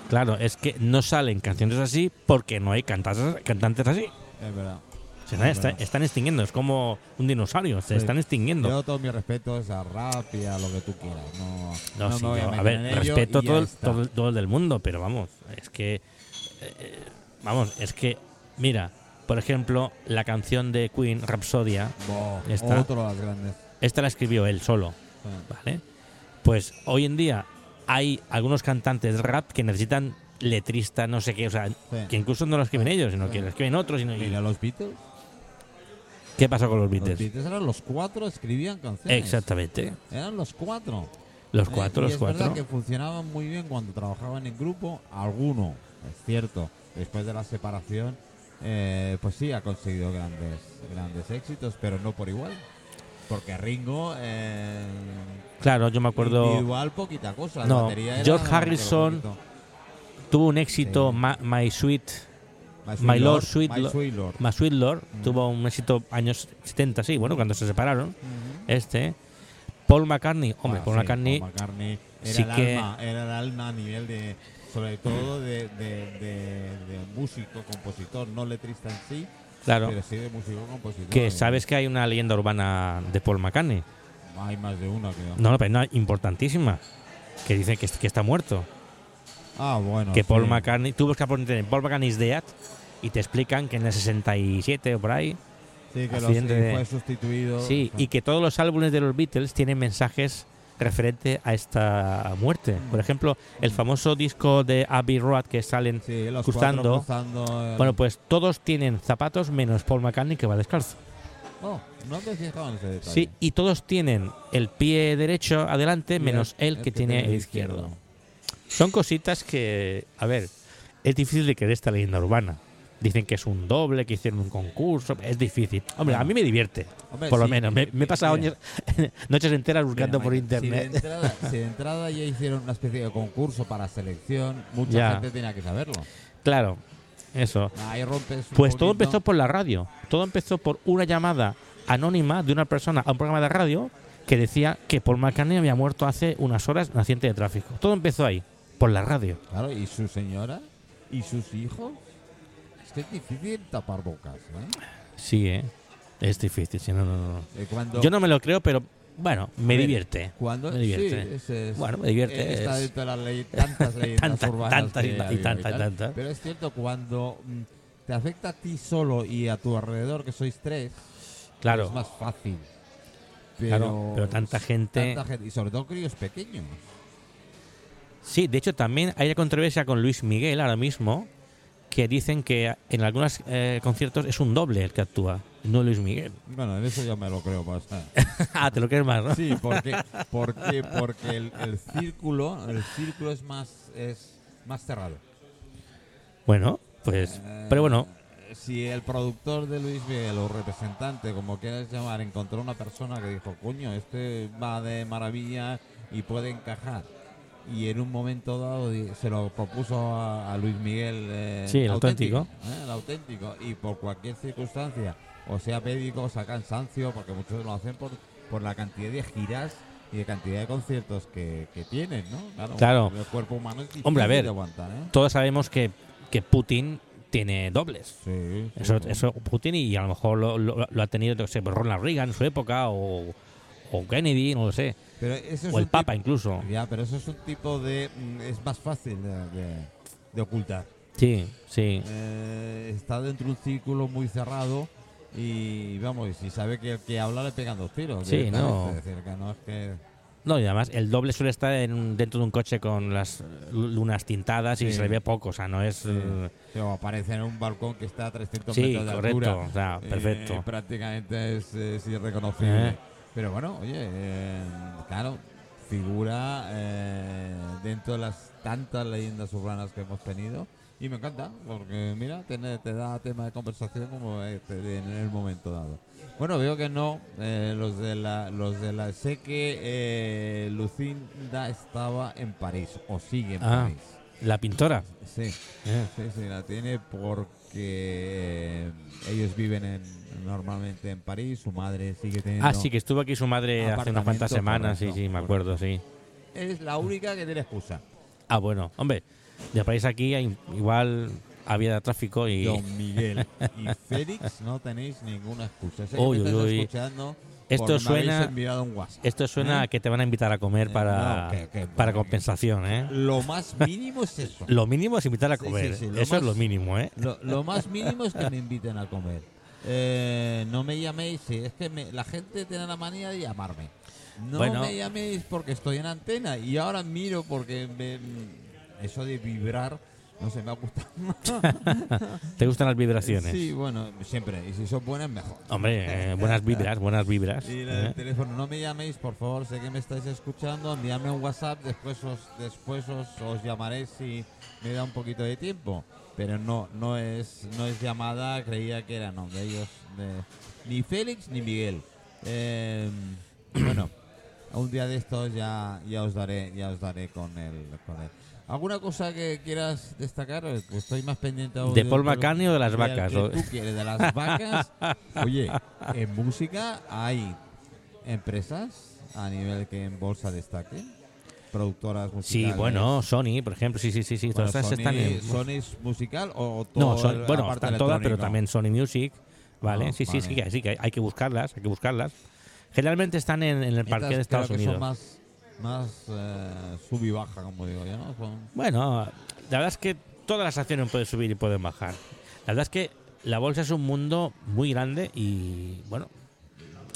Claro, es que no salen canciones así porque no hay cantantes, cantantes así. Es verdad. Se están, Es está- verdad. están extinguiendo, es como un dinosaurio, se Sí. están extinguiendo. Yo todo mi respeto es a rap y a lo que tú quieras. No, No, no sí, voy a, ver, respeto todo, todo, todo el del mundo, pero vamos, es que. eh, vamos, es que. Mira, por ejemplo, la canción de Queen, Rhapsodia, Bo, Está. Otro de las grandes. esta la escribió él solo, Sí. ¿vale? Pues hoy en día hay algunos cantantes de rap que necesitan letrista, no sé qué, o sea, que incluso no lo escriben ellos, sino que Sí. lo escriben otros. y no- Mira, los Beatles. ¿Qué pasó con los Los Beatles? Beatles eran los cuatro, escribían canciones. Exactamente. Eran los cuatro. Los Eh, cuatro, y los es cuatro. verdad que funcionaban muy bien cuando trabajaban en grupo. Alguno, es cierto, después de la separación, eh, pues sí ha conseguido grandes, grandes éxitos, pero no por igual. Porque Ringo, eh, Claro, yo me acuerdo. individual, poquita cosa. la No, batería era George Harrison. Tuvo un éxito, Sí. Ma- My Sweet, My My Lord, Sweet My Lo- Sweet Lord. My Sweet Lord, Mm. tuvo un éxito años 70, sí, bueno, cuando se separaron. Ujú. Este. Paul McCartney, hombre, Ah, Paul sí, McCartney, Paul McCartney era, sí el que- alma, era el alma a nivel de, sobre todo de, de, de- de músico, compositor, no letrista en sí, claro, músico, que sabes que hay una leyenda urbana de Paul McCartney. Hay más de una, creo. No, no, pero no, importantísima. Que dice que, que está muerto. Ah, bueno. que Paul sí. McCartney, tú buscas por internet Paul McCartney's Dead y te explican que en el 67 o por ahí, Sí, que los, de- fue sustituido. sí, y que todos los álbumes de los Beatles tienen mensajes referente a esta muerte. Por ejemplo, el famoso disco de Abbey Road que salen, Sí, los cruzando. cuatro cruzando el- bueno, pues todos tienen zapatos menos Paul McCartney que va descalzo. Oh, no te fijaba en ese detalle. Sí, y todos tienen el pie derecho adelante Y menos él que tiene el izquierdo. Son cositas que, a ver, es difícil de creer esta leyenda urbana. Dicen que es un doble, que hicieron un concurso, es difícil. Hombre, a mí me divierte, Hombre, por lo menos. Me, me he pasado mira, años- noches enteras buscando Mira, por internet. Si de, entrada, si de entrada ya hicieron una especie de concurso para selección, mucha Ya. gente tenía que saberlo. Claro, eso. Ahí rompes Pues todo empezó por la radio. Todo empezó por una llamada anónima de una persona a un programa de radio que decía que Paul McCartney había muerto hace unas horas en accidente de tráfico. Todo empezó ahí, por la radio. Claro, y su señora y sus hijos. Es que es difícil tapar bocas, ¿eh? Sí, ¿eh? Es difícil. sí, no, no, no. Eh, cuando, Yo no me lo creo, pero bueno, me ver, divierte. Cuando, me divierte. sí, es- es- Bueno, me divierte, Está es- dentro de las leyes, tantas leyendas Tantas, urbanas tantas y- tantas. Pero es cierto, cuando mm, te afecta a ti solo y a tu alrededor, que sois tres, Claro. es más fácil. Pero, Claro, pero tanta gente- tanta gente- y sobre todo críos pequeños. Sí, de hecho también hay una controversia con Luis Miguel ahora mismo, que dicen que en algunos eh, conciertos es un doble el que actúa, no Luis Miguel. Bueno, en eso yo me lo creo más. ah, te lo crees más, ¿no? Sí, porque, porque, porque el, el círculo, el círculo es más, es más cerrado. Bueno, pues, Eh, pero bueno, Si el productor de Luis Miguel o representante, como quieras llamar, encontró una persona que dijo, coño, este va de maravilla y puede encajar. Y en un momento dado se lo propuso a, a Luis Miguel. eh, Sí, el auténtico. ¿eh? El auténtico. Y por cualquier circunstancia, o sea médico, o sea cansancio, porque muchos lo hacen por, por la cantidad de giras y de cantidad de conciertos que, que tienen, ¿no? Claro. El cuerpo humano es difícil Hombre, a ver. de aguantar, ¿eh? todos sabemos que, que Putin tiene dobles. Sí, sí, Eso, sí. eso Putin y a lo mejor lo, lo- lo ha tenido qué sé, Ronald Reagan en su época o, o Kennedy, no lo sé, Pero eso es o el Papa incluso. Ya, pero eso es un tipo de... mm, Es más fácil de, de- de ocultar. Sí, sí. Eh, está dentro de un círculo muy cerrado y vamos, y si sabe que el que habla le pegan dos tiros. Sí, no. Es decir, que no es que... No, y además el doble suele estar en dentro de un coche con las lu- lunas tintadas y Sí. se le ve poco, o sea, no es... Sí, o aparece en un balcón que está a 300 Sí, metros de correcto, altura. o sea, Eh, perfecto. prácticamente es, es irreconocible. Eh. Pero bueno, oye, eh, claro, figura eh, dentro de las tantas leyendas urbanas que hemos tenido, Y me encanta, porque mira, tiene- te da tema de conversación como este, en el momento dado. Bueno, veo que no, eh, los de la, los de la, sé que eh, Lucinda estaba en París, o sigue en Ah. París. La pintora. Sí, Eh, sí, sí, la tiene porque eh, ellos viven en, normalmente en París, su madre sigue teniendo... Ah, sí, que estuvo aquí su madre hace unas cuantas semanas, sí, sí, me acuerdo, sí. Es la única que tiene excusa. Ah, bueno, hombre, de París aquí hay- igual había tráfico y... Don Miguel y Félix no tenéis ninguna excusa. Sé que Uy, me uy, uy. Esto suena- enviado un WhatsApp. Esto suena ¿Eh? a que te van a invitar a comer Eh, para, no, que- que- para compensación, ¿eh? Lo más mínimo es eso. Lo mínimo es invitar a comer. sí, sí, lo Eso es lo mínimo, ¿eh? Lo, lo más mínimo es que me inviten a comer. Eh, no me llaméis, sí, es que me- la gente tiene la manía de llamarme. No Bueno. me llaméis porque estoy en antena y ahora miro porque me- eso de vibrar, no sé, me ha gustado. ¿Te gustan las vibraciones? Sí, bueno, siempre. Y si son buenas, mejor. Hombre, eh, buenas vibras, buenas vibras. Y ¿eh? teléfono, no me llaméis, por favor, sé que me estáis escuchando, envíame un WhatsApp, después os, después os, os llamaré si me da un poquito de tiempo. Pero no, no es, no es llamada, creía que era, no, de ellos, de- ni Félix ni Miguel. Eh, bueno, un día de estos ya, ya os daré, ya os daré con él, con él. ¿Alguna cosa que quieras destacar? Eh, Pues estoy más pendiente ¿De Paul McCartney o de las vacas? que O- tú quieres, de las vacas. Oye, en música hay empresas a nivel que en bolsa destaquen, productoras Sí, musicales. bueno, Sony, por ejemplo, sí, sí, sí, sí. Bueno, todas Sony, están en... Sony es musical o todo No, son- bueno, están todas, pero también Sony Music, ¿vale? Ah, sí, sí, sí, sí, que hay, que buscarlas, hay que buscarlas. Generalmente están en, en el parque de Estados creo que Unidos. son más, más eh, sub y baja, como digo yo, ¿no? Son- Bueno, la verdad es que todas las acciones pueden subir y pueden bajar. La verdad es que la bolsa es un mundo muy grande y, bueno,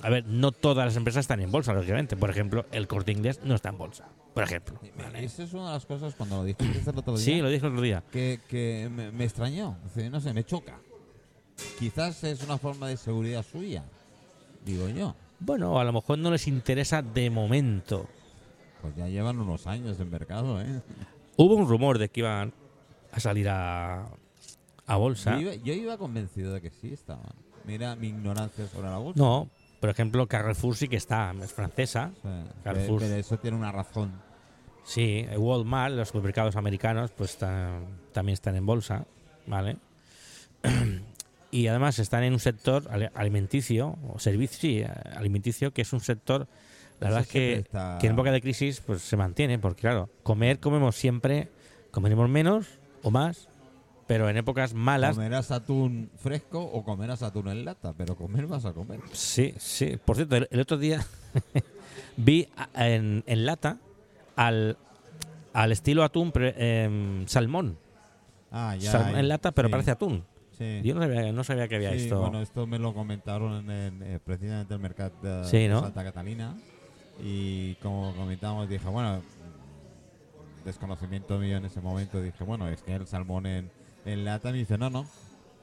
a ver, no todas las empresas están en bolsa, lógicamente. Por ejemplo, el Corte Inglés no está en bolsa, por ejemplo. ¿vale? Esa es una de las cosas cuando lo dijiste el otro día. Sí, lo dije el otro día. que, que me, me extrañó. No sé, me choca. Quizás es una forma de seguridad suya, digo yo. Bueno, a lo mejor no les interesa de momento. Pues ya llevan unos años en mercado, ¿eh? Hubo un rumor de que iban a salir a, a bolsa. Yo iba, yo iba convencido de que sí estaban. Mira mi ignorancia sobre la bolsa. No, por ejemplo, Carrefour sí que está, es francesa. Sea, Carrefour. Pero, eso tiene una razón. Sí, Walmart, los supermercados americanos, pues también están en bolsa, ¿vale? y además están en un sector alimenticio, o servicio, sí, eh, alimenticio, que es un sector, la verdad es que, siempre está- que en época de crisis pues se mantiene, porque claro, comer comemos siempre, comeremos menos o más, pero en épocas malas, Comerás atún fresco o comerás atún en lata, pero comer vas a comer. sí, sí. Por cierto, el, el otro día vi en, en lata al, al estilo atún pero, em, salmón. Ah, ya. Salmón en lata, pero sí, parece atún. sí. Yo no sabía, no sabía que había Sí, esto. Bueno, esto me lo comentaron en, eh, precisamente el mercado de. Santa Catalina. Y como comentamos, dije, bueno, desconocimiento mío en ese momento, dije, bueno, es que el salmón en, en lata me dice, no, no,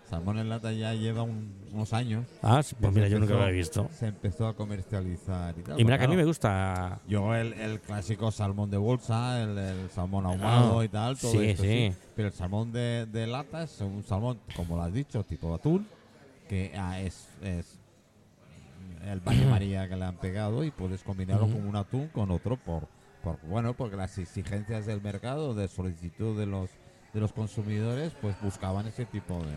salmón en lata ya lleva un- unos años. ah, sí, pues mira, yo nunca lo había visto. Se empezó a comercializar y tal. Y mira Pues que a mí me claro, gusta. Yo el, el clásico salmón de bolsa, el, el salmón ahumado Ah, y tal, todo sí, esto, sí. Pero el salmón de, de lata es un salmón, como lo has dicho, tipo atún, que ah, es, es el baño María que le han pegado y puedes combinarlo con un atún con otro por, por bueno, porque las exigencias del mercado, de solicitud de los de los consumidores, pues buscaban ese tipo de...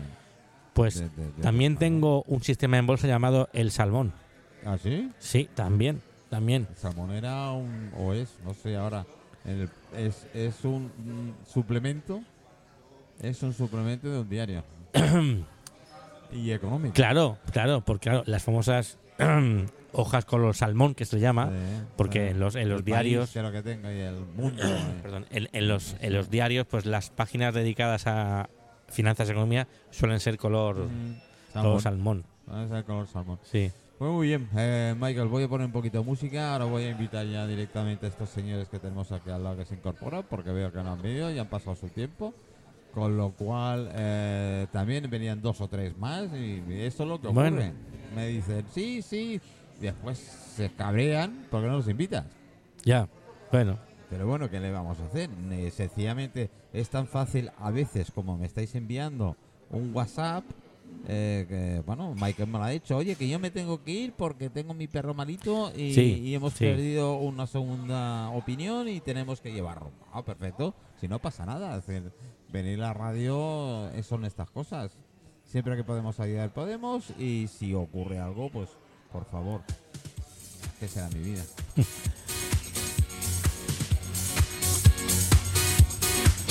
Pues de- de- de también tengo un sistema en bolsa llamado el salmón. ¿Ah, sí? Sí, también, también. El salmón era un, o es, no sé ahora, el- es, es un mm, suplemento, es un suplemento de un diario. y económico. Claro, claro, porque claro, las famosas hojas color salmón que se llama, Sí, porque en los, en los El diarios, país, que lo que tenga y el mundo. eh. perdón, en, en los, en los diarios, pues las páginas dedicadas a finanzas y economía suelen ser color, Mm, color salmón. salmón. Color. Sí. Pues muy bien, eh, Michael, voy a poner un poquito de música. Ahora voy a invitar ya directamente a estos señores que tenemos aquí al lado que se incorporan, porque veo que no han venido y han pasado su tiempo. Con lo cual, eh, también venían dos o tres más y eso es lo que ocurre. Bueno. Me dicen, sí, sí, después se cabrean porque no los invitas. Ya, bueno, Pero bueno, ¿qué le vamos a hacer? Eh, sencillamente es tan fácil a veces como me estáis enviando un WhatsApp. eh, que, bueno, Michael me lo ha dicho, oye, que yo me tengo que ir porque tengo mi perro malito y, Sí, y hemos sí. perdido una segunda opinión y tenemos que llevarlo. Ah, perfecto. Si no pasa nada, es decir, venir a la radio eh, son estas cosas. Siempre que podemos ayudar, podemos. Y si ocurre algo, pues por favor, que sea mi vida.